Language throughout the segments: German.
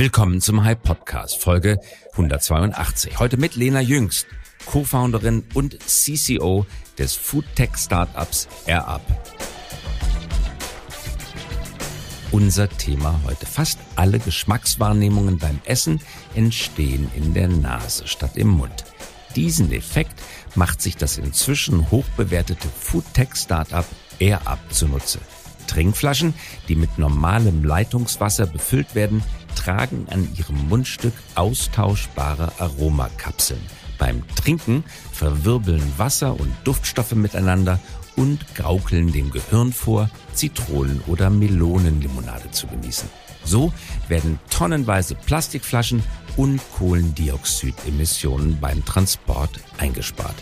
Willkommen zum Hype Podcast, Folge 182. Heute mit Lena Jüngst, Co-Founderin und CCO des Foodtech-Startups AirUp. Unser Thema heute. Fast alle Geschmackswahrnehmungen beim Essen entstehen in der Nase statt im Mund. Diesen Effekt macht sich das inzwischen hochbewertete Foodtech-Startup AirUp zunutze. Trinkflaschen, die mit normalem Leitungswasser befüllt werden, tragen an ihrem Mundstück austauschbare Aromakapseln. Beim Trinken verwirbeln Wasser und Duftstoffe miteinander und gaukeln dem Gehirn vor, Zitronen- oder Melonenlimonade zu genießen. So werden tonnenweise Plastikflaschen und Kohlendioxidemissionen beim Transport eingespart.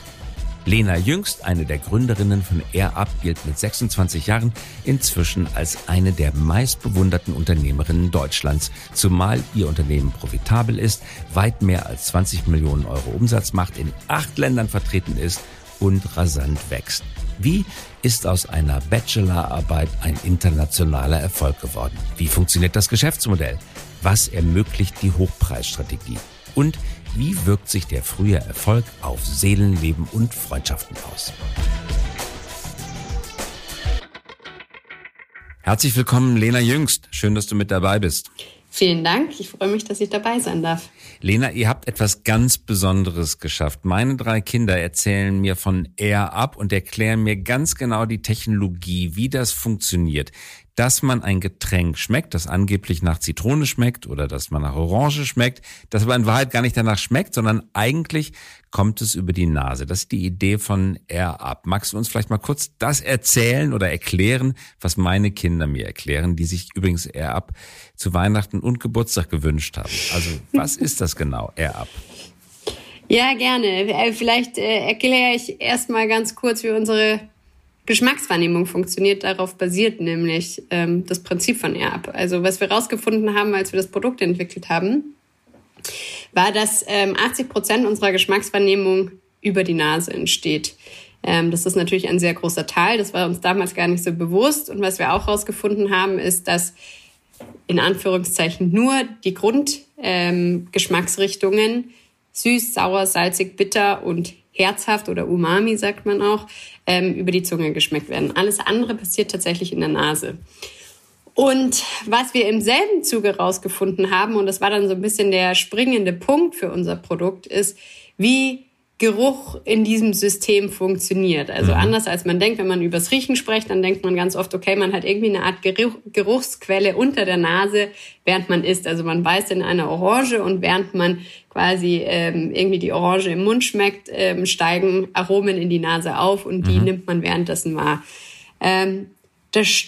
Lena Jüngst, eine der Gründerinnen von AirUp, gilt mit 26 Jahren inzwischen als eine der meistbewunderten Unternehmerinnen Deutschlands, zumal ihr Unternehmen profitabel ist, weit mehr als 20 Millionen Euro Umsatz macht, in acht Ländern vertreten ist und rasant wächst. Wie ist aus einer Bachelorarbeit ein internationaler Erfolg geworden? Wie funktioniert das Geschäftsmodell? Was ermöglicht die Hochpreisstrategie? Und wie wirkt sich der frühe Erfolg auf Seelenleben und Freundschaften aus? Herzlich willkommen, Lena Jüngst. Schön, dass du mit dabei bist. Vielen Dank. Ich freue mich, dass ich dabei sein darf. Lena, ihr habt etwas ganz Besonderes geschafft. Meine drei Kinder erzählen mir von Air Up und erklären mir ganz genau die Technologie, wie das funktioniert dass man ein Getränk schmeckt, das angeblich nach Zitrone schmeckt oder dass man nach Orange schmeckt, das aber in Wahrheit gar nicht danach schmeckt, sondern eigentlich kommt es über die Nase. Das ist die Idee von Air Up. Magst du uns vielleicht mal kurz das erzählen oder erklären, was meine Kinder mir erklären, die sich übrigens Air Up zu Weihnachten und Geburtstag gewünscht haben? Also was ist das genau, Air Up? Ja, gerne. Äh, vielleicht äh, erkläre ich erstmal ganz kurz, wie unsere Geschmackswahrnehmung funktioniert, darauf basiert nämlich ähm, das Prinzip von AirUp. Also was wir herausgefunden haben, als wir das Produkt entwickelt haben, war, dass ähm, 80 Prozent unserer Geschmackswahrnehmung über die Nase entsteht. Ähm, das ist natürlich ein sehr großer Teil. Das war uns damals gar nicht so bewusst. Und was wir auch herausgefunden haben, ist, dass in Anführungszeichen nur die Grundgeschmacksrichtungen ähm, süß, sauer, salzig, bitter und herzhaft oder Umami sagt man auch, ähm, über die Zunge geschmeckt werden. Alles andere passiert tatsächlich in der Nase. Und was wir im selben Zuge rausgefunden haben, und das war dann so ein bisschen der springende Punkt für unser Produkt, ist, wie Geruch in diesem System funktioniert. Also mhm. anders als man denkt, wenn man übers Riechen spricht, dann denkt man ganz oft, okay, man hat irgendwie eine Art Geruch, Geruchsquelle unter der Nase, während man isst. Also man beißt in eine Orange und während man quasi ähm, irgendwie die Orange im Mund schmeckt, ähm, steigen Aromen in die Nase auf und die mhm. nimmt man währenddessen wahr. Ähm, das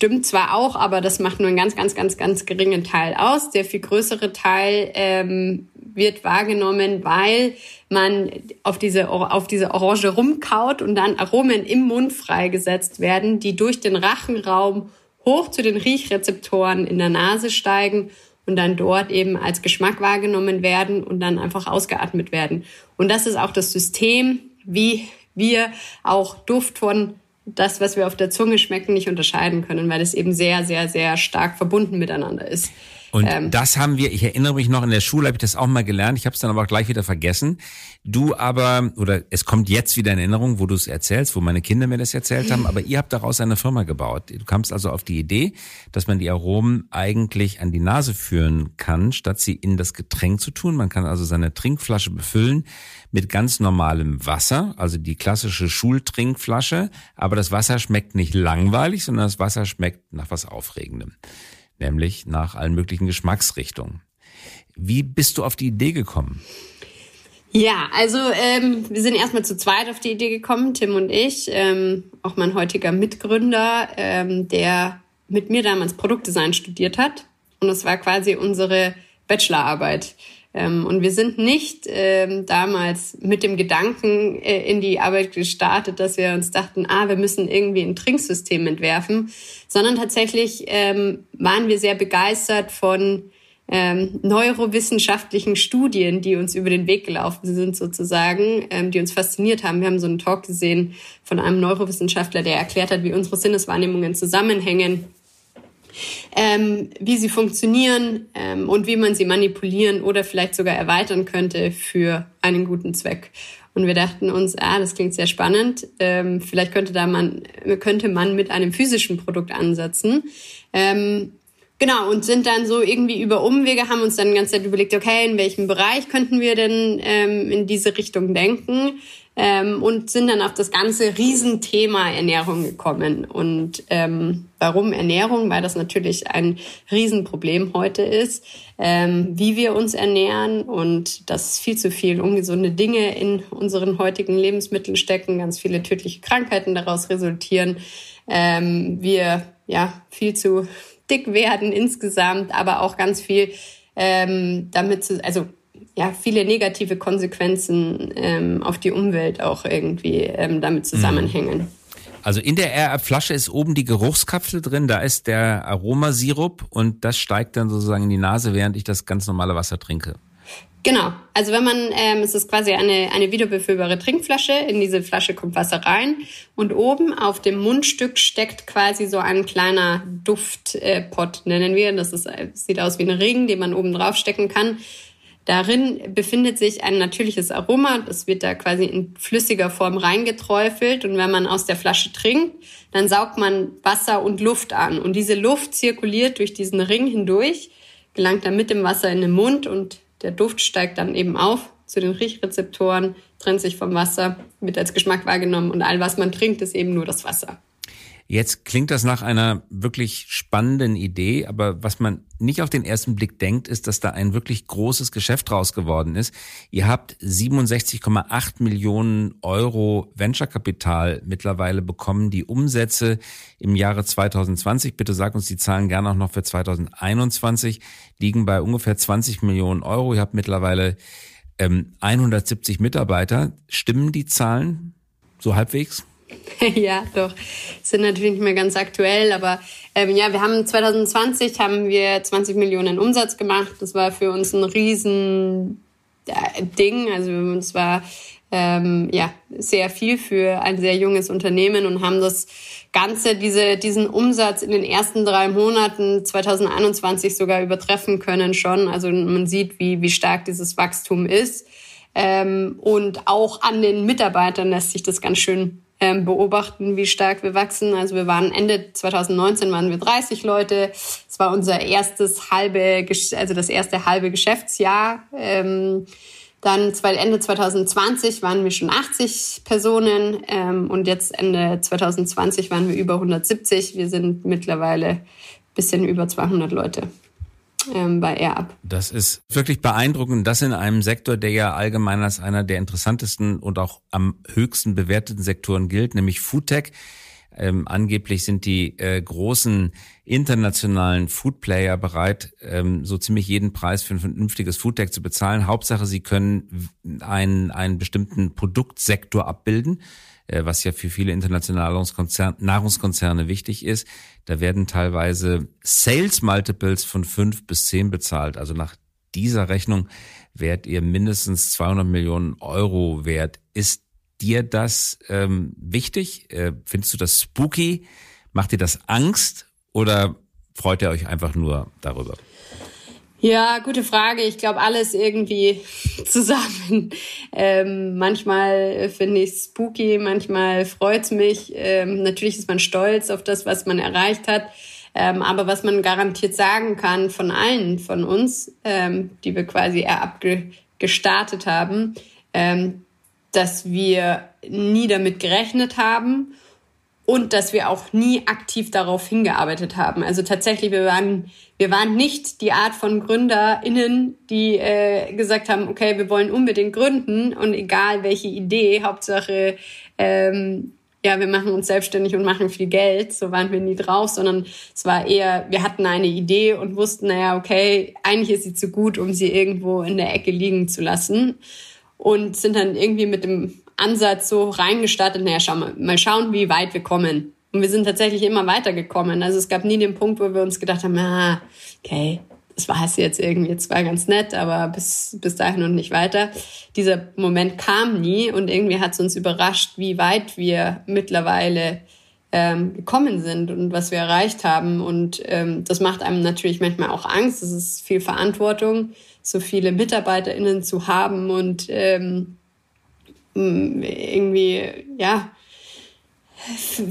stimmt zwar auch, aber das macht nur einen ganz, ganz, ganz, ganz geringen Teil aus. Der viel größere Teil ähm, wird wahrgenommen, weil man auf diese, auf diese Orange rumkaut und dann Aromen im Mund freigesetzt werden, die durch den Rachenraum hoch zu den Riechrezeptoren in der Nase steigen und dann dort eben als Geschmack wahrgenommen werden und dann einfach ausgeatmet werden. Und das ist auch das System, wie wir auch Duft von das, was wir auf der Zunge schmecken, nicht unterscheiden können, weil es eben sehr, sehr, sehr stark verbunden miteinander ist. Und ähm, das haben wir, ich erinnere mich noch, in der Schule habe ich das auch mal gelernt, ich habe es dann aber auch gleich wieder vergessen. Du aber, oder es kommt jetzt wieder in Erinnerung, wo du es erzählst, wo meine Kinder mir das erzählt haben, aber ihr habt daraus eine Firma gebaut. Du kamst also auf die Idee, dass man die Aromen eigentlich an die Nase führen kann, statt sie in das Getränk zu tun. Man kann also seine Trinkflasche befüllen mit ganz normalem Wasser, also die klassische Schultrinkflasche, aber das Wasser schmeckt nicht langweilig, sondern das Wasser schmeckt nach was Aufregendem nämlich nach allen möglichen Geschmacksrichtungen. Wie bist du auf die Idee gekommen? Ja, also ähm, wir sind erstmal zu zweit auf die Idee gekommen, Tim und ich, ähm, auch mein heutiger Mitgründer, ähm, der mit mir damals Produktdesign studiert hat. Und das war quasi unsere Bachelorarbeit. Ähm, und wir sind nicht ähm, damals mit dem Gedanken äh, in die Arbeit gestartet, dass wir uns dachten, ah, wir müssen irgendwie ein Trinksystem entwerfen, sondern tatsächlich ähm, waren wir sehr begeistert von ähm, neurowissenschaftlichen Studien, die uns über den Weg gelaufen sind sozusagen, ähm, die uns fasziniert haben. Wir haben so einen Talk gesehen von einem Neurowissenschaftler, der erklärt hat, wie unsere Sinneswahrnehmungen zusammenhängen ähm, wie sie funktionieren ähm, und wie man sie manipulieren oder vielleicht sogar erweitern könnte für einen guten Zweck. Und wir dachten uns, ah, das klingt sehr spannend. Ähm, vielleicht könnte da man könnte man mit einem physischen Produkt ansetzen. Ähm, Genau, und sind dann so irgendwie über Umwege, haben uns dann die ganze Zeit überlegt, okay, in welchem Bereich könnten wir denn ähm, in diese Richtung denken? Ähm, und sind dann auf das ganze Riesenthema Ernährung gekommen. Und ähm, warum Ernährung? Weil das natürlich ein Riesenproblem heute ist, ähm, wie wir uns ernähren und dass viel zu viel ungesunde Dinge in unseren heutigen Lebensmitteln stecken, ganz viele tödliche Krankheiten daraus resultieren. Ähm, wir ja viel zu dick werden insgesamt, aber auch ganz viel ähm, damit zu, also ja, viele negative Konsequenzen ähm, auf die Umwelt auch irgendwie ähm, damit zusammenhängen. Also in der Flasche ist oben die Geruchskapsel drin, da ist der Aromasirup und das steigt dann sozusagen in die Nase, während ich das ganz normale Wasser trinke. Genau. Also wenn man, ähm, es ist quasi eine, eine wiederbefüllbare Trinkflasche. In diese Flasche kommt Wasser rein und oben auf dem Mundstück steckt quasi so ein kleiner Duftpot, nennen wir. Das ist, sieht aus wie ein Ring, den man oben drauf stecken kann. Darin befindet sich ein natürliches Aroma. Das wird da quasi in flüssiger Form reingeträufelt. Und wenn man aus der Flasche trinkt, dann saugt man Wasser und Luft an. Und diese Luft zirkuliert durch diesen Ring hindurch, gelangt dann mit dem Wasser in den Mund und der Duft steigt dann eben auf zu den Riechrezeptoren, trennt sich vom Wasser, wird als Geschmack wahrgenommen und all was man trinkt, ist eben nur das Wasser. Jetzt klingt das nach einer wirklich spannenden Idee, aber was man nicht auf den ersten Blick denkt, ist, dass da ein wirklich großes Geschäft draus geworden ist. Ihr habt 67,8 Millionen Euro Venture-Kapital mittlerweile bekommen. Die Umsätze im Jahre 2020, bitte sag uns die Zahlen gerne auch noch für 2021, liegen bei ungefähr 20 Millionen Euro. Ihr habt mittlerweile ähm, 170 Mitarbeiter. Stimmen die Zahlen so halbwegs? ja, doch. Sind natürlich nicht mehr ganz aktuell, aber ähm, ja, wir haben 2020 haben wir 20 Millionen Umsatz gemacht. Das war für uns ein riesen äh, Ding. Also es war ähm, ja sehr viel für ein sehr junges Unternehmen und haben das Ganze, diese, diesen Umsatz in den ersten drei Monaten 2021 sogar übertreffen können schon. Also man sieht, wie, wie stark dieses Wachstum ist. Ähm, und auch an den Mitarbeitern lässt sich das ganz schön ähm, beobachten, wie stark wir wachsen. Also wir waren Ende 2019 waren wir 30 Leute. Es war unser erstes halbe, also das erste halbe Geschäftsjahr. Ähm, dann Ende 2020 waren wir schon 80 Personen ähm, und jetzt Ende 2020 waren wir über 170. Wir sind mittlerweile bisschen über 200 Leute ähm, bei AirUp. Das ist wirklich beeindruckend. Das in einem Sektor, der ja allgemein als einer der interessantesten und auch am höchsten bewerteten Sektoren gilt, nämlich Foodtech. Ähm, angeblich sind die äh, großen internationalen Foodplayer bereit, ähm, so ziemlich jeden Preis für ein vernünftiges Foodtech zu bezahlen. Hauptsache, sie können einen, einen bestimmten Produktsektor abbilden. Äh, was ja für viele internationale Nahrungskonzerne wichtig ist. Da werden teilweise Sales Multiples von fünf bis zehn bezahlt. Also nach dieser Rechnung wärt ihr mindestens 200 Millionen Euro wert. Ist dir das ähm, wichtig? Äh, findest du das spooky? Macht dir das Angst oder freut ihr euch einfach nur darüber? Ja, gute Frage. Ich glaube, alles irgendwie zusammen. Ähm, manchmal finde ich spooky, manchmal freut's mich. Ähm, natürlich ist man stolz auf das, was man erreicht hat. Ähm, aber was man garantiert sagen kann von allen von uns, ähm, die wir quasi abgestartet haben, ähm, dass wir nie damit gerechnet haben und dass wir auch nie aktiv darauf hingearbeitet haben. Also tatsächlich, wir waren, wir waren nicht die Art von GründerInnen, die äh, gesagt haben, okay, wir wollen unbedingt gründen und egal welche Idee, Hauptsache, ähm, ja, wir machen uns selbstständig und machen viel Geld, so waren wir nie drauf, sondern es war eher, wir hatten eine Idee und wussten, naja, okay, eigentlich ist sie zu gut, um sie irgendwo in der Ecke liegen zu lassen und sind dann irgendwie mit dem Ansatz so reingestartet, naja, schau mal, mal schauen, wie weit wir kommen. Und wir sind tatsächlich immer weitergekommen. Also es gab nie den Punkt, wo wir uns gedacht haben, ah, okay, das war es jetzt irgendwie, es war ganz nett, aber bis, bis dahin und nicht weiter. Dieser Moment kam nie und irgendwie hat es uns überrascht, wie weit wir mittlerweile ähm, gekommen sind und was wir erreicht haben. Und ähm, das macht einem natürlich manchmal auch Angst. Es ist viel Verantwortung, so viele MitarbeiterInnen zu haben und ähm, irgendwie, ja,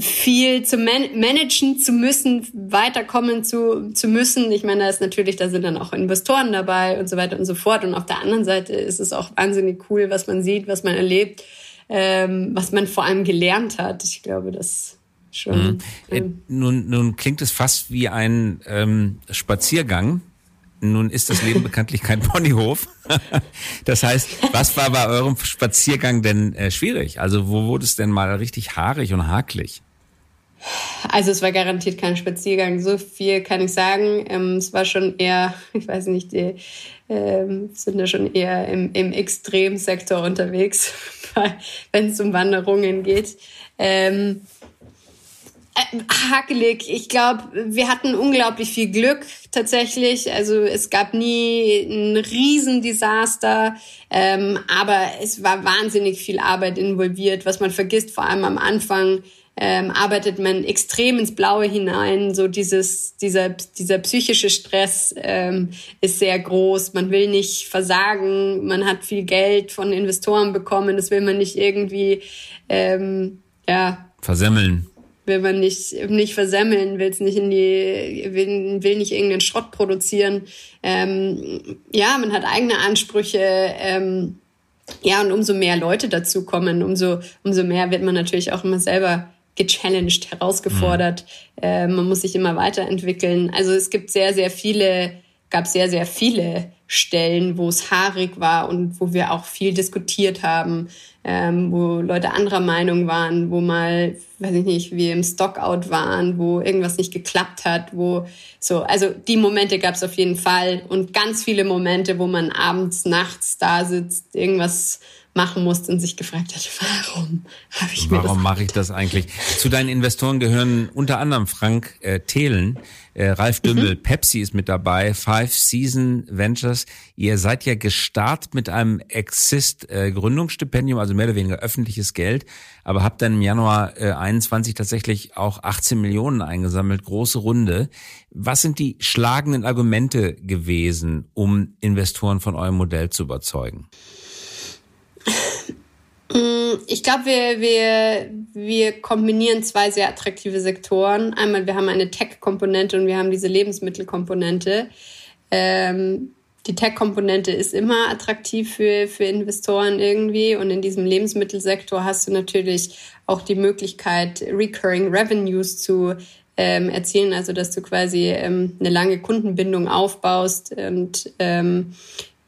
viel zu man managen zu müssen, weiterkommen zu, zu müssen. Ich meine, da ist natürlich, da sind dann auch Investoren dabei und so weiter und so fort. Und auf der anderen Seite ist es auch wahnsinnig cool, was man sieht, was man erlebt, ähm, was man vor allem gelernt hat. Ich glaube, das schon. Mhm. Ähm, nun, nun klingt es fast wie ein ähm, Spaziergang nun ist das Leben bekanntlich kein Ponyhof. das heißt, was war bei eurem Spaziergang denn äh, schwierig? Also wo wurde es denn mal richtig haarig und haklig? Also es war garantiert kein Spaziergang. So viel kann ich sagen. Ähm, es war schon eher, ich weiß nicht, die ähm, sind da schon eher im, im Extremsektor unterwegs, wenn es um Wanderungen geht. Ähm, äh, hakelig. Ich glaube, wir hatten unglaublich viel Glück tatsächlich. Also es gab nie ein Riesendesaster, ähm, aber es war wahnsinnig viel Arbeit involviert, was man vergisst, vor allem am Anfang. Ähm, arbeitet man extrem ins Blaue hinein. So dieses, dieser, dieser psychische Stress ähm, ist sehr groß. Man will nicht versagen. Man hat viel Geld von Investoren bekommen. Das will man nicht irgendwie, ähm, ja. Versemmeln will man nicht, nicht versemmeln, will es nicht in die, will, will nicht irgendeinen Schrott produzieren. Ähm, ja, man hat eigene Ansprüche. Ähm, ja, und umso mehr Leute dazu kommen, umso, umso mehr wird man natürlich auch immer selber gechallenged, herausgefordert. Mhm. Äh, man muss sich immer weiterentwickeln. Also es gibt sehr, sehr viele, gab sehr, sehr viele Stellen, wo es haarig war und wo wir auch viel diskutiert haben, ähm, wo Leute anderer Meinung waren, wo mal, weiß ich nicht, wir im Stockout waren, wo irgendwas nicht geklappt hat, wo so, also die Momente gab es auf jeden Fall und ganz viele Momente, wo man abends, nachts da sitzt, irgendwas machen musste und sich gefragt hat, warum habe ich mir Warum mache ich das eigentlich? Zu deinen Investoren gehören unter anderem Frank äh, Thelen, äh, Ralf Dümmel, mhm. Pepsi ist mit dabei, Five Season Ventures. Ihr seid ja gestartet mit einem Exist äh, Gründungsstipendium, also mehr oder weniger öffentliches Geld, aber habt dann im Januar äh, 21 tatsächlich auch 18 Millionen eingesammelt, große Runde. Was sind die schlagenden Argumente gewesen, um Investoren von eurem Modell zu überzeugen? Mm, ich glaube, wir, wir, wir kombinieren zwei sehr attraktive Sektoren. Einmal, wir haben eine Tech-Komponente und wir haben diese Lebensmittelkomponente. Ähm, die Tech-Komponente ist immer attraktiv für, für Investoren irgendwie. Und in diesem Lebensmittelsektor hast du natürlich auch die Möglichkeit, Recurring Revenues zu ähm, erzielen, also dass du quasi ähm, eine lange Kundenbindung aufbaust und ähm,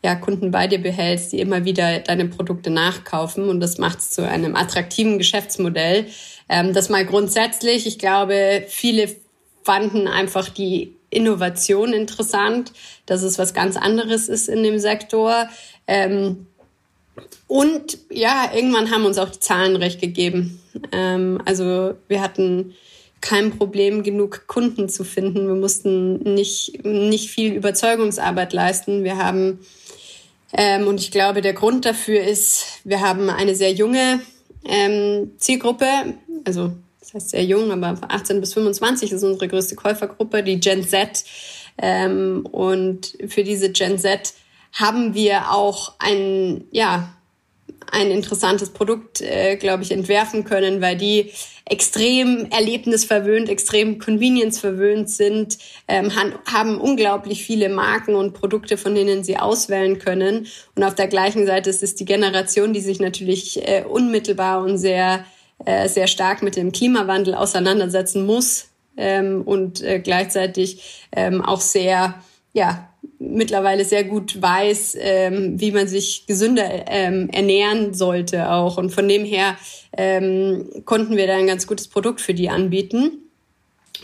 ja, Kunden bei dir behältst, die immer wieder deine Produkte nachkaufen. Und das macht es zu einem attraktiven Geschäftsmodell. Ähm, das mal grundsätzlich. Ich glaube, viele fanden einfach die Innovation interessant, dass es was ganz anderes ist in dem Sektor. Ähm, und ja, irgendwann haben uns auch die Zahlen recht gegeben. Ähm, also wir hatten kein Problem, genug Kunden zu finden. Wir mussten nicht, nicht viel Überzeugungsarbeit leisten. Wir haben ähm, und ich glaube, der Grund dafür ist, wir haben eine sehr junge ähm, Zielgruppe, also das heißt sehr jung, aber 18 bis 25 ist unsere größte Käufergruppe, die Gen Z. Ähm, und für diese Gen Z haben wir auch ein, ja, ein interessantes Produkt, äh, glaube ich, entwerfen können, weil die extrem erlebnisverwöhnt, extrem convenience-verwöhnt sind, ähm, haben unglaublich viele Marken und Produkte, von denen sie auswählen können. Und auf der gleichen Seite ist es die Generation, die sich natürlich äh, unmittelbar und sehr, äh, sehr stark mit dem Klimawandel auseinandersetzen muss ähm, und äh, gleichzeitig ähm, auch sehr, ja, mittlerweile sehr gut weiß, ähm, wie man sich gesünder ähm, ernähren sollte auch. Und von dem her ähm, konnten wir da ein ganz gutes Produkt für die anbieten.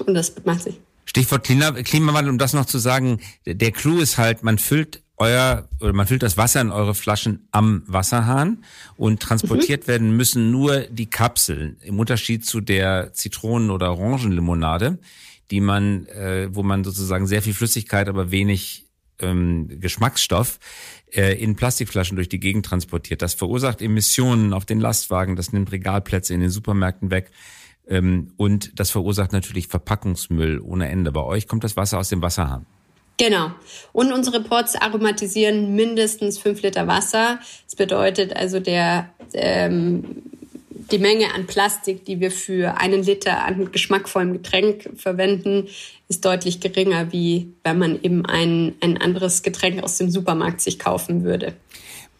Und das macht sich. Stichwort Klimawandel, um das noch zu sagen, der Clou ist halt, man füllt euer oder man füllt das Wasser in eure Flaschen am Wasserhahn und transportiert mhm. werden müssen nur die Kapseln. Im Unterschied zu der Zitronen- oder Orangenlimonade, die man, äh, wo man sozusagen sehr viel Flüssigkeit, aber wenig ähm, Geschmacksstoff äh, in Plastikflaschen durch die Gegend transportiert. Das verursacht Emissionen auf den Lastwagen, das nimmt Regalplätze in den Supermärkten weg. Ähm, und das verursacht natürlich Verpackungsmüll ohne Ende. Bei euch kommt das Wasser aus dem Wasserhahn. Genau. Und unsere Pots aromatisieren mindestens fünf Liter Wasser. Das bedeutet also der ähm, die Menge an Plastik, die wir für einen Liter an geschmackvollem Getränk verwenden, ist deutlich geringer, wie wenn man eben ein, ein anderes Getränk aus dem Supermarkt sich kaufen würde.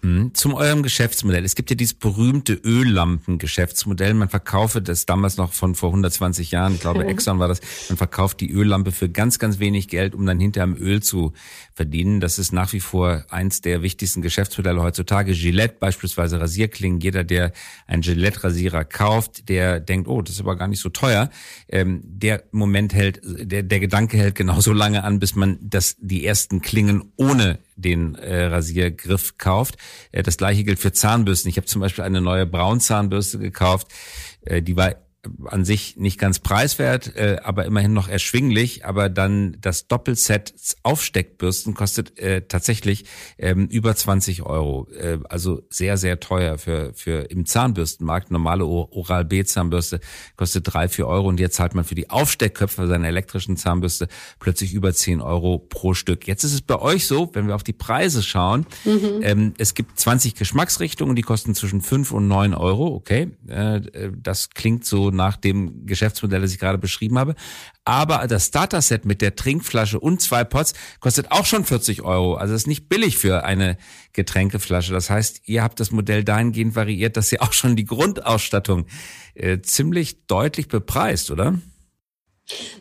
Mhm. Zum eurem Geschäftsmodell. Es gibt ja dieses berühmte Öllampen-Geschäftsmodell. Man verkaufe das damals noch von vor 120 Jahren, ich glaube Exxon war das, man verkauft die Öllampe für ganz, ganz wenig Geld, um dann hinterher Öl zu verdienen. Das ist nach wie vor eins der wichtigsten Geschäftsmodelle heutzutage. Gillette beispielsweise Rasierklingen. Jeder, der einen Gillette-Rasierer kauft, der denkt, oh, das ist aber gar nicht so teuer. Ähm, der Moment hält, der, der Gedanke hält genauso lange an, bis man das, die ersten Klingen ohne den äh, Rasiergriff kauft. Äh, das gleiche gilt für Zahnbürsten. Ich habe zum Beispiel eine neue Braunzahnbürste gekauft. Äh, die war an sich nicht ganz preiswert, äh, aber immerhin noch erschwinglich. Aber dann das Doppelset Aufsteckbürsten kostet äh, tatsächlich ähm, über 20 Euro. Äh, also sehr, sehr teuer für, für im Zahnbürstenmarkt. Normale Oral-B-Zahnbürste kostet drei, vier Euro und jetzt zahlt man für die Aufsteckköpfe seiner elektrischen Zahnbürste plötzlich über 10 Euro pro Stück. Jetzt ist es bei euch so, wenn wir auf die Preise schauen, mhm. ähm, es gibt 20 Geschmacksrichtungen, die kosten zwischen 5 und 9 Euro. Okay, äh, äh, das klingt so nach dem Geschäftsmodell, das ich gerade beschrieben habe. Aber das Starter-Set mit der Trinkflasche und zwei Pots kostet auch schon 40 Euro. Also ist nicht billig für eine Getränkeflasche. Das heißt, ihr habt das Modell dahingehend variiert, dass ihr auch schon die Grundausstattung äh, ziemlich deutlich bepreist, oder?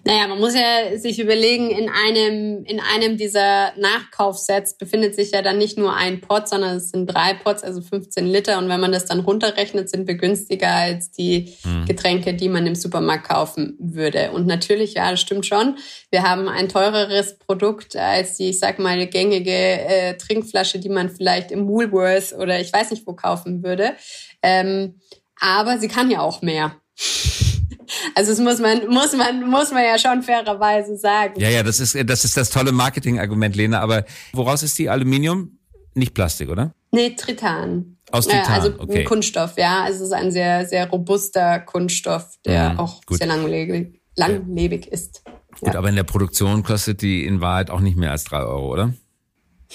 Naja, man muss ja sich überlegen, in einem, in einem dieser Nachkaufsets befindet sich ja dann nicht nur ein Pot, sondern es sind drei Pots, also 15 Liter. Und wenn man das dann runterrechnet, sind wir günstiger als die mhm. Getränke, die man im Supermarkt kaufen würde. Und natürlich, ja, das stimmt schon. Wir haben ein teureres Produkt als die, ich sag mal, gängige äh, Trinkflasche, die man vielleicht im Woolworth oder ich weiß nicht wo kaufen würde. Ähm, aber sie kann ja auch mehr. Also das muss man, muss man, muss man ja schon fairerweise sagen. Ja, ja, das ist, das ist das tolle Marketingargument, Lena. Aber woraus ist die Aluminium? Nicht Plastik, oder? Nee, Tritan. Aus Titan, also okay. Kunststoff, ja. Also es ist ein sehr, sehr robuster Kunststoff, der mhm, auch gut. sehr langlebig, langlebig ja. ist. Gut, aber in der Produktion kostet die in Wahrheit auch nicht mehr als drei Euro, oder?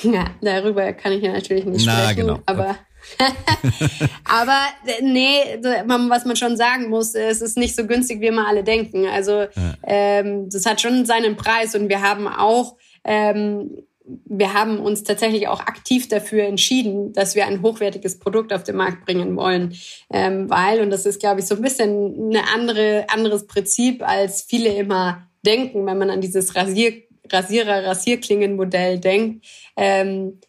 Ja, darüber kann ich ja natürlich nicht Na, sprechen. Genau. Aber Aber nee, was man schon sagen muss, es ist nicht so günstig, wie immer alle denken. Also ja. ähm, das hat schon seinen Preis und wir haben auch ähm, wir haben uns tatsächlich auch aktiv dafür entschieden, dass wir ein hochwertiges Produkt auf den Markt bringen wollen, ähm, weil und das ist, glaube ich, so ein bisschen ein andere anderes Prinzip, als viele immer denken, wenn man an dieses Rasier Rasierer Rasierklingenmodell denkt. Ähm,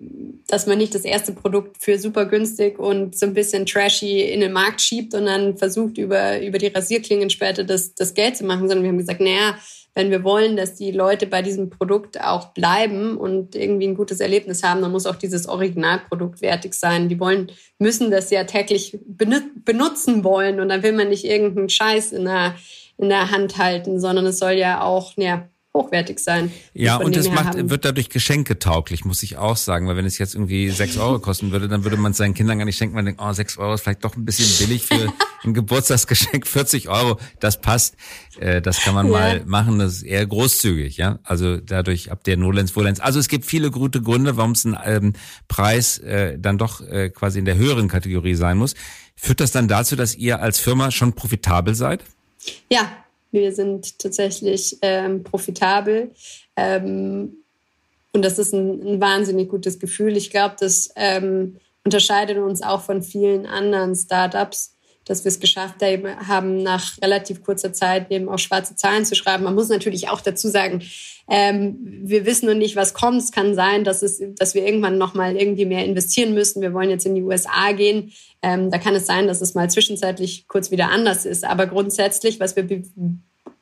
dass man nicht das erste Produkt für super günstig und so ein bisschen trashy in den Markt schiebt und dann versucht, über, über die Rasierklingen später das, das Geld zu machen, sondern wir haben gesagt, naja, wenn wir wollen, dass die Leute bei diesem Produkt auch bleiben und irgendwie ein gutes Erlebnis haben, dann muss auch dieses Originalprodukt wertig sein. Die wollen, müssen das ja täglich benutzen wollen und dann will man nicht irgendeinen Scheiß in der, in der Hand halten, sondern es soll ja auch, ja, hochwertig sein. Ja, und es macht, wird dadurch geschenketauglich, muss ich auch sagen, weil wenn es jetzt irgendwie sechs Euro kosten würde, dann würde man es seinen Kindern gar nicht schenken, man denkt, oh, sechs Euro ist vielleicht doch ein bisschen billig für ein Geburtstagsgeschenk, 40 Euro, das passt, äh, das kann man ja. mal machen, das ist eher großzügig, ja, also dadurch ab der Nolens, Volens. Also es gibt viele gute Gründe, warum es ein ähm, Preis äh, dann doch äh, quasi in der höheren Kategorie sein muss. Führt das dann dazu, dass ihr als Firma schon profitabel seid? Ja, wir sind tatsächlich ähm, profitabel. Ähm, und das ist ein, ein, wahnsinnig gutes Gefühl. Ich glaube, das ähm, unterscheidet uns auch von vielen anderen Startups, dass wir es geschafft haben, nach relativ kurzer Zeit eben auch schwarze Zahlen zu schreiben. Man muss natürlich auch dazu sagen, ähm, wir wissen noch nicht, was kommt. Es kann sein, dass, es, dass wir irgendwann noch mal irgendwie mehr investieren müssen. Wir wollen jetzt in die USA gehen. Ähm, da kann es sein, dass es mal zwischenzeitlich kurz wieder anders ist. Aber grundsätzlich, was wir be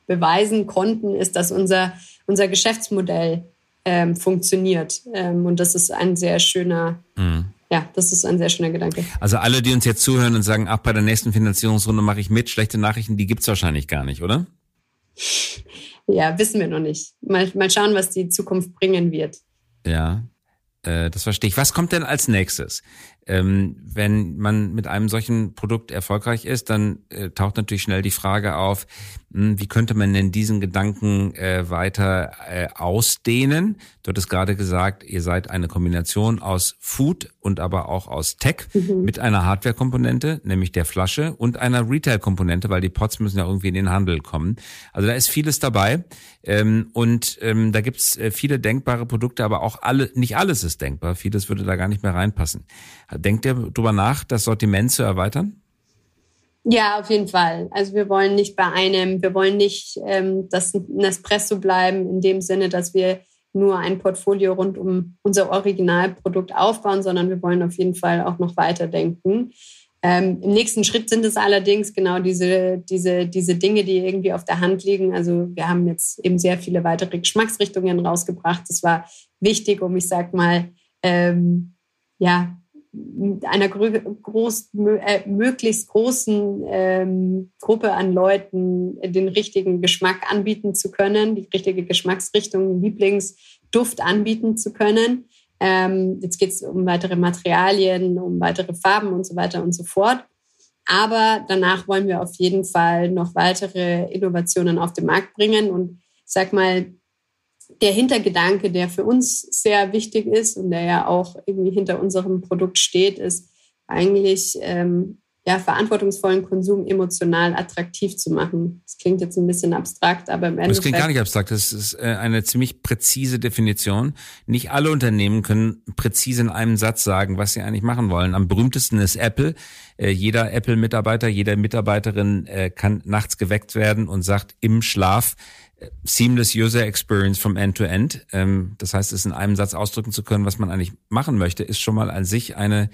beweisen konnten, ist, dass unser, unser Geschäftsmodell ähm, funktioniert. Ähm, und das ist ein sehr schöner, mhm. Ja, das ist ein sehr schöner Gedanke. Also alle, die uns jetzt zuhören und sagen, ach, bei der nächsten Finanzierungsrunde mache ich mit, schlechte Nachrichten, die gibt's wahrscheinlich gar nicht, oder? Ja, wissen wir noch nicht. Mal, mal schauen, was die Zukunft bringen wird. Ja, äh, das verstehe ich. Was kommt denn als nächstes? Ähm, wenn man mit einem solchen Produkt erfolgreich ist, dann äh, taucht natürlich schnell die Frage auf, mh, hm, wie könnte man denn diesen Gedanken äh, weiter äh, ausdehnen? Du hattest gerade gesagt, ihr seid eine Kombination aus Food und aber auch aus Tech mhm. mit einer Hardware-Komponente, nämlich der Flasche und einer Retail-Komponente, weil die Pots müssen ja irgendwie in den Handel kommen. Also da ist vieles dabei ähm, und ähm, da gibt's äh, viele denkbare Produkte, aber auch alle, nicht alles ist denkbar. Vieles würde da gar nicht mehr reinpassen. Denkt ihr drüber nach, das Sortiment zu erweitern? Ja, auf jeden Fall. Also wir wollen nicht bei einem, wir wollen nicht ähm, das Nespresso bleiben, in dem Sinne, dass wir nur ein Portfolio rund um unser Originalprodukt aufbauen, sondern wir wollen auf jeden Fall auch noch weiterdenken. Ähm, Im nächsten Schritt sind es allerdings genau diese, diese, diese Dinge, die irgendwie auf der Hand liegen. Also wir haben jetzt eben sehr viele weitere Geschmacksrichtungen rausgebracht. Das war wichtig, um, ich sag mal, ähm, ja, einer groß, äh, möglichst großen ähm, Gruppe an Leuten den richtigen Geschmack anbieten zu können, die richtige Geschmacksrichtung, Lieblingsduft anbieten zu können. Ähm, jetzt geht es um weitere Materialien, um weitere Farben und so weiter und so fort. Aber danach wollen wir auf jeden Fall noch weitere Innovationen auf den Markt bringen. Und ich sag mal, der Hintergedanke, der für uns sehr wichtig ist und der ja auch irgendwie hinter unserem Produkt steht, ist eigentlich ähm, ja, verantwortungsvollen Konsum emotional attraktiv zu machen. Das klingt jetzt ein bisschen abstrakt, aber im Endeffekt. Das klingt gar nicht abstrakt. Das ist äh, eine ziemlich präzise Definition. Nicht alle Unternehmen können präzise in einem Satz sagen, was sie eigentlich machen wollen. Am berühmtesten ist Apple. Äh, jeder Apple-Mitarbeiter, jede Mitarbeiterin äh, kann nachts geweckt werden und sagt im Schlaf, Seamless User Experience from End to End. Ähm, das heißt, es in einem Satz ausdrücken zu können, was man eigentlich machen möchte, ist schon mal an sich eine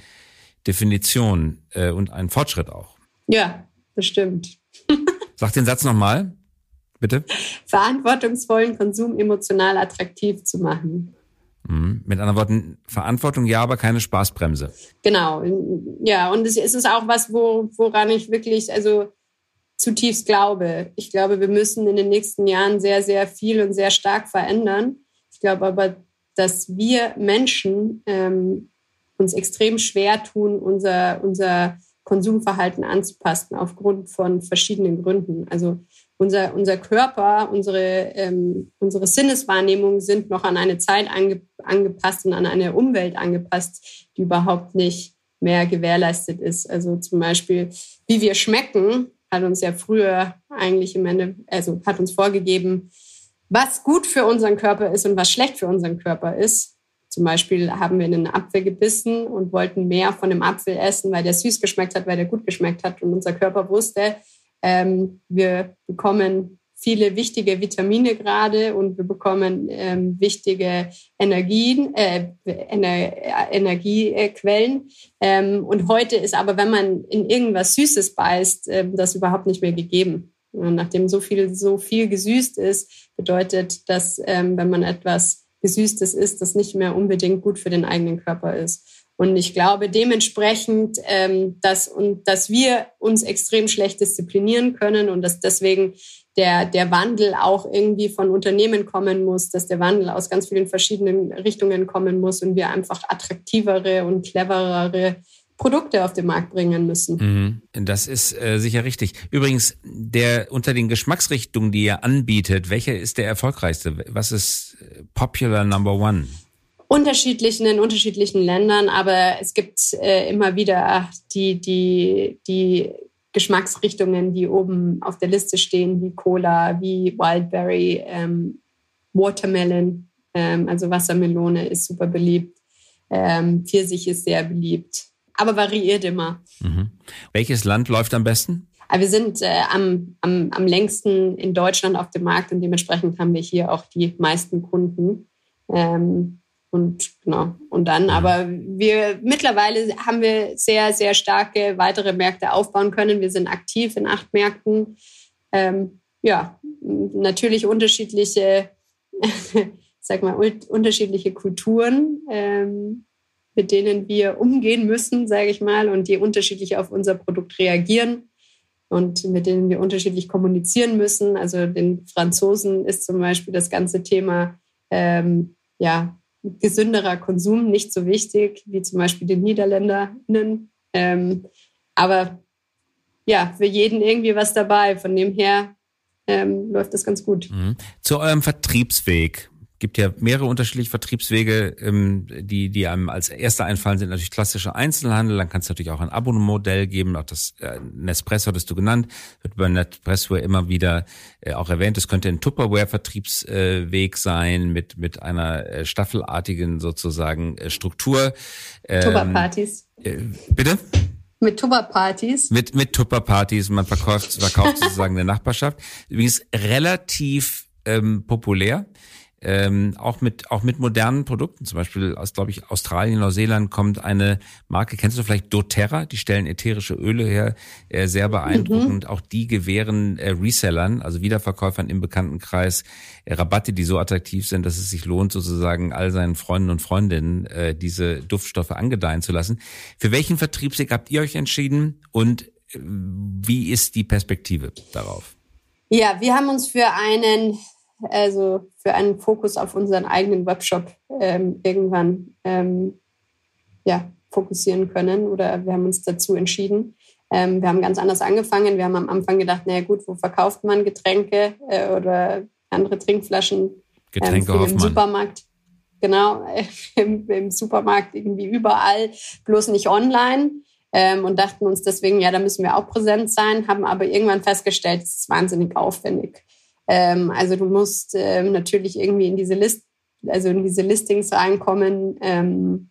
Definition äh, und ein Fortschritt auch. Ja, bestimmt. Sag den Satz nochmal, bitte. Verantwortungsvollen Konsum emotional attraktiv zu machen. Mhm. Mit anderen Worten, Verantwortung ja, aber keine Spaßbremse. Genau, ja, und es ist auch was, wo, woran ich wirklich, also zutiefst glaube. Ich glaube, wir müssen in den nächsten Jahren sehr, sehr viel und sehr stark verändern. Ich glaube aber, dass wir Menschen ähm, uns extrem schwer tun, unser, unser Konsumverhalten anzupassen, aufgrund von verschiedenen Gründen. Also unser, unser Körper, unsere, ähm, unsere Sinneswahrnehmungen sind noch an eine Zeit ange, angepasst und an eine Umwelt angepasst, die überhaupt nicht mehr gewährleistet ist. Also zum Beispiel, wie wir schmecken, hat uns ja früher eigentlich im Ende, also hat uns vorgegeben, was gut für unseren Körper ist und was schlecht für unseren Körper ist. Zum Beispiel haben wir in einen Apfel gebissen und wollten mehr von dem Apfel essen, weil der süß geschmeckt hat, weil der gut geschmeckt hat. Und unser Körper wusste, ähm, wir bekommen viele wichtige Vitamine gerade und wir bekommen ähm, wichtige Energien, äh, Ener Energiequellen. Ähm, und heute ist aber, wenn man in irgendwas Süßes beißt, äh, das überhaupt nicht mehr gegeben. Und nachdem so viel, so viel gesüßt ist, bedeutet das, ähm, wenn man etwas Gesüßtes isst, das nicht mehr unbedingt gut für den eigenen Körper ist. Und ich glaube dementsprechend, ähm, dass, und, dass wir uns extrem schlecht disziplinieren können und dass deswegen der, der Wandel auch irgendwie von Unternehmen kommen muss, dass der Wandel aus ganz vielen verschiedenen Richtungen kommen muss und wir einfach attraktivere und cleverere Produkte auf den Markt bringen müssen. Mhm. Das ist äh, sicher richtig. Übrigens, der unter den Geschmacksrichtungen, die ihr anbietet, welcher ist der erfolgreichste? Was ist äh, Popular Number One? Unterschiedlichen in unterschiedlichen Ländern, aber es gibt äh, immer wieder die, die, die Geschmacksrichtungen, die oben auf der Liste stehen, wie Cola, wie Wildberry, ähm, Watermelon, ähm, also Wassermelone ist super beliebt. Ähm, Pfirsich ist sehr beliebt, aber variiert immer. Mhm. Welches Land läuft am besten? Aber wir sind äh, am, am, am längsten in Deutschland auf dem Markt und dementsprechend haben wir hier auch die meisten Kunden. Ähm, und genau. Und dann, aber wir mittlerweile haben wir sehr, sehr starke weitere Märkte aufbauen können. Wir sind aktiv in acht Märkten. Ähm, ja, natürlich unterschiedliche, sag mal, unterschiedliche Kulturen, ähm, mit denen wir umgehen müssen, sage ich mal, und die unterschiedlich auf unser Produkt reagieren und mit denen wir unterschiedlich kommunizieren müssen. Also den Franzosen ist zum Beispiel das ganze Thema ähm, ja gesünderer Konsum nicht so wichtig wie zum Beispiel den NiederländerInnen. Ähm, aber ja, für jeden irgendwie was dabei. Von dem her ähm, läuft das ganz gut. Mhm. Zu eurem Vertriebsweg gibt ja mehrere unterschiedliche Vertriebswege, ähm, die, die einem als erster einfallen, sind natürlich klassische Einzelhandel. Dann kann es natürlich auch ein Abo-Modell geben. Auch das äh, Nespresso hattest du genannt, wird bei Nespresso immer wieder äh, auch erwähnt. Es könnte ein Tupperware-Vertriebsweg äh, sein mit, mit einer äh, staffelartigen sozusagen äh, Struktur. Ähm, Tupperpartys. Äh, bitte? Mit Tupperpartys? Mit, mit Tupperpartys. Man verkauft, verkauft sozusagen der Nachbarschaft. Übrigens relativ ähm, populär ähm, auch mit auch mit modernen Produkten, zum Beispiel aus, glaube ich, Australien, Neuseeland kommt eine Marke, kennst du vielleicht doTERRA, die stellen ätherische Öle her, äh, sehr beeindruckend. Mhm. Auch die gewähren äh, Resellern, also Wiederverkäufern im Bekanntenkreis, äh, Rabatte, die so attraktiv sind, dass es sich lohnt, sozusagen all seinen Freunden und Freundinnen äh, diese Duftstoffe angedeihen zu lassen. Für welchen Vertriebsweg habt ihr euch entschieden und äh, wie ist die Perspektive darauf? Ja, wir haben uns für einen also für einen Fokus auf unseren eigenen Webshop ähm, irgendwann ähm, ja, fokussieren können oder wir haben uns dazu entschieden. Ähm, wir haben ganz anders angefangen. Wir haben am Anfang gedacht, naja gut, wo verkauft man Getränke äh, oder andere Trinkflaschen? Getränke ähm, im Supermarkt. Genau, im, im, Supermarkt irgendwie überall, bloß nicht online. Ähm, und dachten uns deswegen, ja, da müssen wir auch präsent sein, haben aber irgendwann festgestellt, es ist wahnsinnig aufwendig. Ähm, also du musst ähm, natürlich irgendwie in diese List, also in diese Listings reinkommen, ähm,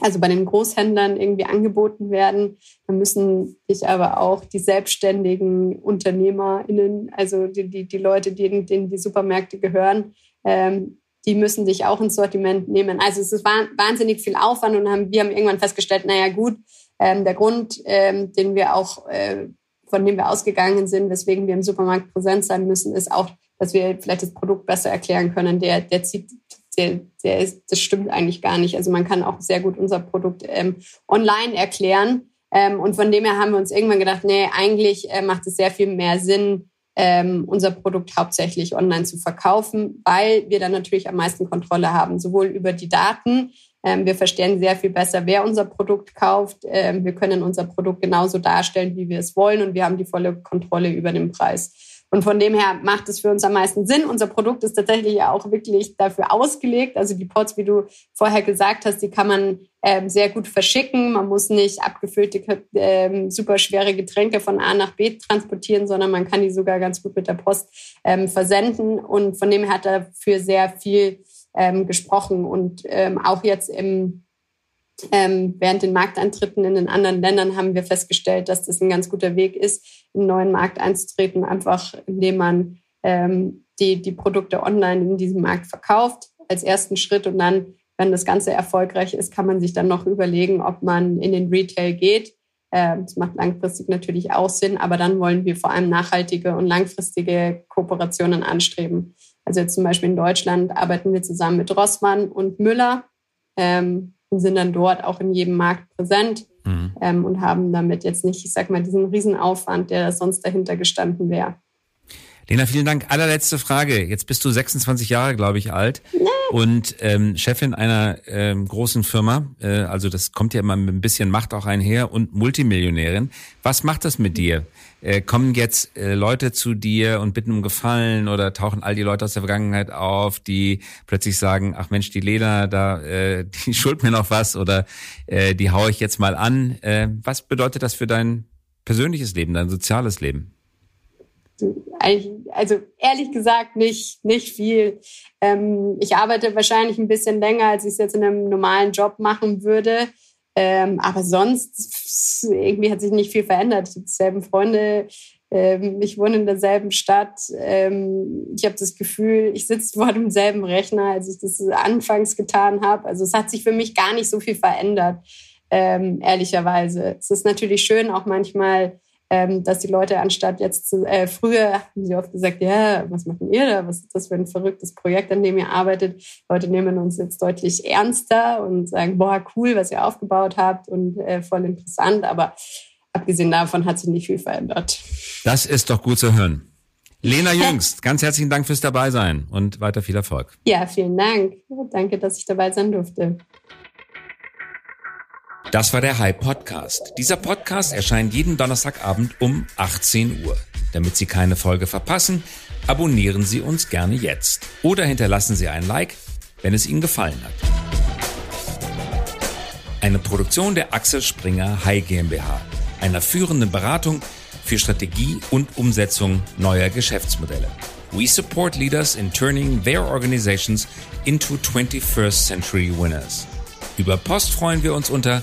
also bei den Großhändlern irgendwie angeboten werden. Da müssen dich aber auch die selbstständigen UnternehmerInnen, also die, die, die Leute, denen, denen die Supermärkte gehören, ähm, die müssen dich auch ins Sortiment nehmen. Also es ist wahnsinnig viel Aufwand und haben, wir haben irgendwann festgestellt, naja gut, ähm, der Grund, ähm, den wir auch äh, von dem wir ausgegangen sind, weswegen wir im Supermarkt präsent sein müssen, ist auch, dass wir vielleicht das Produkt besser erklären können. Der, der zieht, der, der ist, das stimmt eigentlich gar nicht. Also man kann auch sehr gut unser Produkt ähm, online erklären. Ähm, und von dem her haben wir uns irgendwann gedacht, nee, eigentlich äh, macht es sehr viel mehr Sinn, ähm, unser Produkt hauptsächlich online zu verkaufen, weil wir dann natürlich am meisten Kontrolle haben, sowohl über die Daten, wir verstehen sehr viel besser, wer unser Produkt kauft. Ähm, wir können unser Produkt genauso darstellen, wie wir es wollen und wir haben die volle Kontrolle über den Preis. Und von dem her macht es für uns am meisten Sinn. Unser Produkt ist tatsächlich auch wirklich dafür ausgelegt. Also die Pots, wie du vorher gesagt hast, die kann man ähm, sehr gut verschicken. Man muss nicht abgefüllte, ähm, super schwere Getränke von A nach B transportieren, sondern man kann die sogar ganz gut mit der Post ähm, versenden. Und von dem her hat er für sehr viel ähm, gesprochen. Und ähm, auch jetzt im, ähm, während den Markteintritten in den anderen Ländern haben wir festgestellt, dass das ein ganz guter Weg ist, in einen neuen Markt einzutreten, einfach indem man ähm, die, die Produkte online in diesem Markt verkauft als ersten Schritt und dann, wenn das Ganze erfolgreich ist, kann man sich dann noch überlegen, ob man in den Retail geht. Ähm, das macht langfristig natürlich auch Sinn, aber dann wollen wir vor allem nachhaltige und langfristige Kooperationen anstreben. Also zum Beispiel in Deutschland arbeiten wir zusammen mit Rossmann und Müller ähm, und sind dann dort auch in jedem Markt präsent mhm. ähm, und haben damit jetzt nicht, ich sag mal, diesen Riesenaufwand, der sonst dahinter gestanden wäre. Lena, vielen Dank. Allerletzte Frage. Jetzt bist du 26 Jahre, glaube ich, alt und ähm, Chefin einer ähm, großen Firma. Äh, also das kommt ja immer mit ein bisschen Macht auch einher und Multimillionärin. Was macht das mit dir? Äh, kommen jetzt äh, Leute zu dir und bitten um Gefallen oder tauchen all die Leute aus der Vergangenheit auf, die plötzlich sagen, ach Mensch, die Lena, da, äh, die schuld mir noch was oder äh, die haue ich jetzt mal an. Äh, was bedeutet das für dein persönliches Leben, dein soziales Leben? also ehrlich gesagt nicht, nicht viel. Ähm, ich arbeite wahrscheinlich ein bisschen länger, als ich es jetzt in einem normalen Job machen würde. Ähm, aber sonst irgendwie hat sich nicht viel verändert. Ich habe dieselben Freunde, ähm, ich wohne in derselben Stadt. Ähm, ich habe das Gefühl, ich sitze vor demselben Rechner, als ich das anfangs getan habe. Also es hat sich für mich gar nicht so viel verändert, ähm, ehrlicherweise. Es ist natürlich schön, auch manchmal ähm, dass die Leute anstatt jetzt zu, äh, früher haben sie oft gesagt, ja, was machen ihr da? Was ist das für ein verrücktes Projekt, an dem ihr arbeitet? Leute nehmen uns jetzt deutlich ernster und sagen, boah, cool, was ihr aufgebaut habt und äh, voll interessant. Aber abgesehen davon hat sich nicht viel verändert. Das ist doch gut zu hören. Lena Jüngst, ganz herzlichen Dank fürs Dabeisein und weiter viel Erfolg. Ja, vielen Dank. Danke, dass ich dabei sein durfte. Das war der High Podcast. Dieser Podcast erscheint jeden Donnerstagabend um 18 Uhr. Damit Sie keine Folge verpassen, abonnieren Sie uns gerne jetzt oder hinterlassen Sie ein Like, wenn es Ihnen gefallen hat. Eine Produktion der Axel Springer High GmbH, einer führenden Beratung für Strategie und Umsetzung neuer Geschäftsmodelle. We support leaders in turning their organizations into 21st century winners. Über Post freuen wir uns unter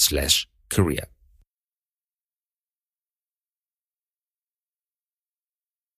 slash career.